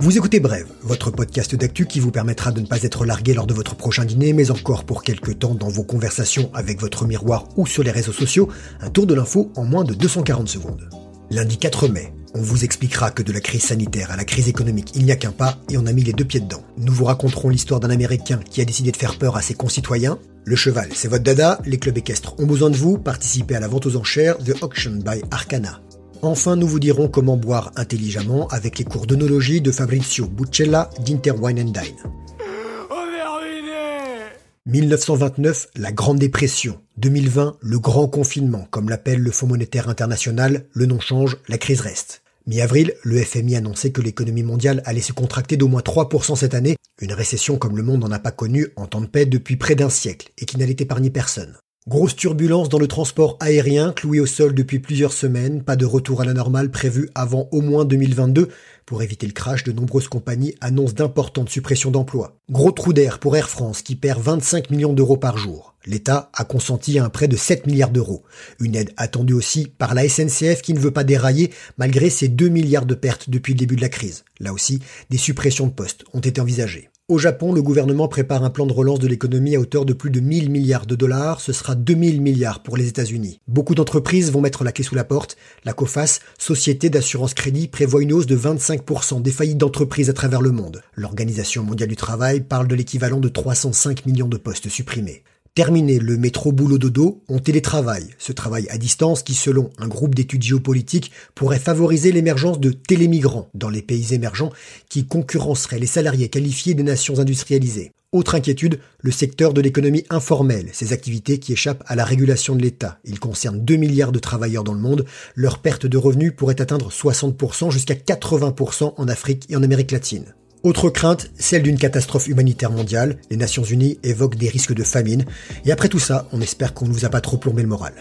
Vous écoutez Brève, votre podcast d'actu qui vous permettra de ne pas être largué lors de votre prochain dîner, mais encore pour quelques temps dans vos conversations avec votre miroir ou sur les réseaux sociaux, un tour de l'info en moins de 240 secondes. Lundi 4 mai, on vous expliquera que de la crise sanitaire à la crise économique, il n'y a qu'un pas et on a mis les deux pieds dedans. Nous vous raconterons l'histoire d'un Américain qui a décidé de faire peur à ses concitoyens. Le cheval, c'est votre dada, les clubs équestres ont besoin de vous, participez à la vente aux enchères The Auction by Arcana. Enfin, nous vous dirons comment boire intelligemment avec les cours d'onologie de Fabrizio Buccella d'Inter Wine and Dine. 1929, la Grande Dépression. 2020, le grand confinement, comme l'appelle le Fonds monétaire international, le nom change, la crise reste. Mi-avril, le FMI annonçait que l'économie mondiale allait se contracter d'au moins 3% cette année, une récession comme le monde n'en a pas connue en temps de paix depuis près d'un siècle et qui n'allait épargner personne. Grosse turbulence dans le transport aérien, cloué au sol depuis plusieurs semaines, pas de retour à la normale prévu avant au moins 2022. Pour éviter le crash, de nombreuses compagnies annoncent d'importantes suppressions d'emplois. Gros trou d'air pour Air France qui perd 25 millions d'euros par jour. L'État a consenti à un prêt de 7 milliards d'euros. Une aide attendue aussi par la SNCF qui ne veut pas dérailler malgré ses 2 milliards de pertes depuis le début de la crise. Là aussi, des suppressions de postes ont été envisagées. Au Japon, le gouvernement prépare un plan de relance de l'économie à hauteur de plus de 1000 milliards de dollars. Ce sera 2000 milliards pour les États-Unis. Beaucoup d'entreprises vont mettre la clé sous la porte. La COFAS, Société d'assurance crédit, prévoit une hausse de 25% des faillites d'entreprises à travers le monde. L'Organisation mondiale du travail parle de l'équivalent de 305 millions de postes supprimés. Terminé le métro boulot dodo, on télétravaille. Ce travail à distance qui, selon un groupe d'études géopolitiques, pourrait favoriser l'émergence de télémigrants dans les pays émergents qui concurrenceraient les salariés qualifiés des nations industrialisées. Autre inquiétude, le secteur de l'économie informelle, ces activités qui échappent à la régulation de l'État. Ils concernent 2 milliards de travailleurs dans le monde. Leur perte de revenus pourrait atteindre 60% jusqu'à 80% en Afrique et en Amérique latine. Autre crainte, celle d'une catastrophe humanitaire mondiale. Les Nations Unies évoquent des risques de famine. Et après tout ça, on espère qu'on ne vous a pas trop plombé le moral.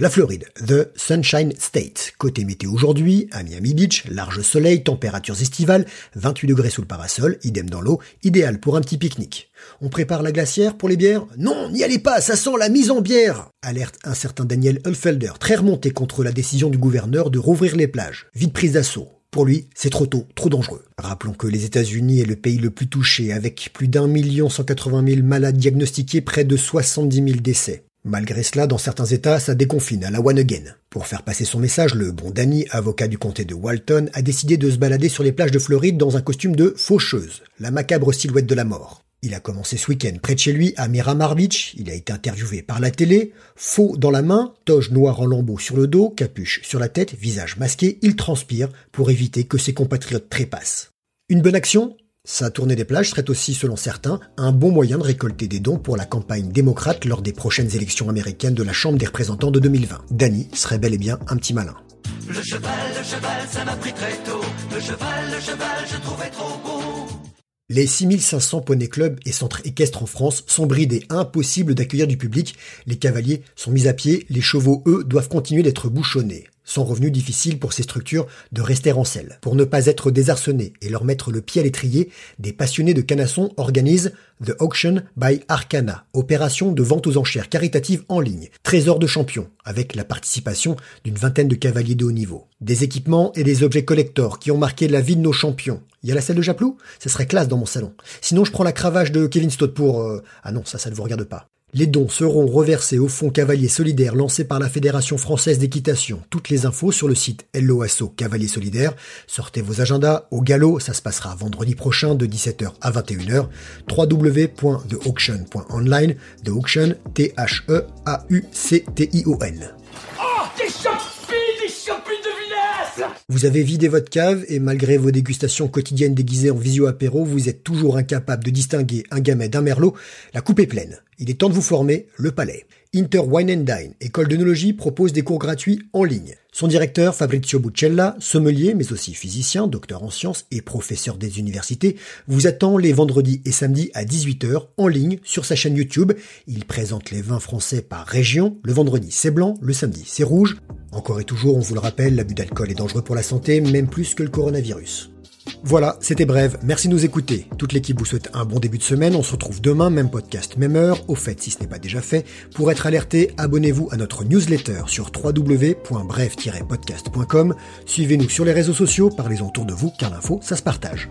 La Floride, The Sunshine State. Côté météo aujourd'hui, à Miami Beach, large soleil, températures estivales, 28 degrés sous le parasol, idem dans l'eau, idéal pour un petit pique-nique. On prépare la glacière pour les bières? Non, n'y allez pas, ça sent la mise en bière Alerte un certain Daniel Ulfelder, très remonté contre la décision du gouverneur de rouvrir les plages. Vite prise d'assaut. Pour lui, c'est trop tôt, trop dangereux. Rappelons que les États-Unis est le pays le plus touché, avec plus d'un million cent quatre-vingt mille malades diagnostiqués, près de 70 000 décès. Malgré cela, dans certains États, ça déconfine à la one. Pour faire passer son message, le bon Danny, avocat du comté de Walton, a décidé de se balader sur les plages de Floride dans un costume de faucheuse, la macabre silhouette de la mort. Il a commencé ce week-end près de chez lui à Miramar Beach. Il a été interviewé par la télé. Faux dans la main, toge noire en lambeaux sur le dos, capuche sur la tête, visage masqué. Il transpire pour éviter que ses compatriotes trépassent. Une bonne action? Sa tournée des plages serait aussi, selon certains, un bon moyen de récolter des dons pour la campagne démocrate lors des prochaines élections américaines de la Chambre des représentants de 2020. Danny serait bel et bien un petit malin. Le cheval, le cheval, ça m'a pris très tôt. Le cheval, le cheval, je trouvais trop beau. Les 6500 poney clubs et centres équestres en France sont bridés, impossible d'accueillir du public. Les cavaliers sont mis à pied, les chevaux, eux, doivent continuer d'être bouchonnés. Sans revenu difficile pour ces structures de rester en selle. Pour ne pas être désarçonnés et leur mettre le pied à l'étrier, des passionnés de canasson organisent The Auction by Arcana, opération de vente aux enchères caritative en ligne, trésor de champions, avec la participation d'une vingtaine de cavaliers de haut niveau. Des équipements et des objets collectors qui ont marqué la vie de nos champions. Il y a la salle de Japlou? Ça serait classe dans mon salon. Sinon, je prends la cravache de Kevin Stott pour... Euh, ah non, ça, ça ne vous regarde pas. Les dons seront reversés au Fonds Cavalier Solidaire lancé par la Fédération Française d'Équitation. Toutes les infos sur le site LOASO Cavalier Solidaire. Sortez vos agendas au galop, ça se passera vendredi prochain de 17h à 21h. www.theauction.online, The Auction, T-H-E-A-U-C-T-I-O-N. Vous avez vidé votre cave et malgré vos dégustations quotidiennes déguisées en visio apéro, vous êtes toujours incapable de distinguer un gamet d'un merlot. La coupe est pleine. Il est temps de vous former, le palais. Inter Wine and Dine, école propose des cours gratuits en ligne. Son directeur, Fabrizio Buccella, sommelier mais aussi physicien, docteur en sciences et professeur des universités, vous attend les vendredis et samedis à 18h en ligne sur sa chaîne YouTube. Il présente les vins français par région. Le vendredi c'est blanc, le samedi c'est rouge. Encore et toujours, on vous le rappelle, l'abus d'alcool est dangereux pour la santé, même plus que le coronavirus. Voilà, c'était bref, merci de nous écouter. Toute l'équipe vous souhaite un bon début de semaine, on se retrouve demain, même podcast, même heure. Au fait, si ce n'est pas déjà fait, pour être alerté, abonnez-vous à notre newsletter sur www.bref-podcast.com. Suivez-nous sur les réseaux sociaux, parlez-en autour de vous, car l'info, ça se partage.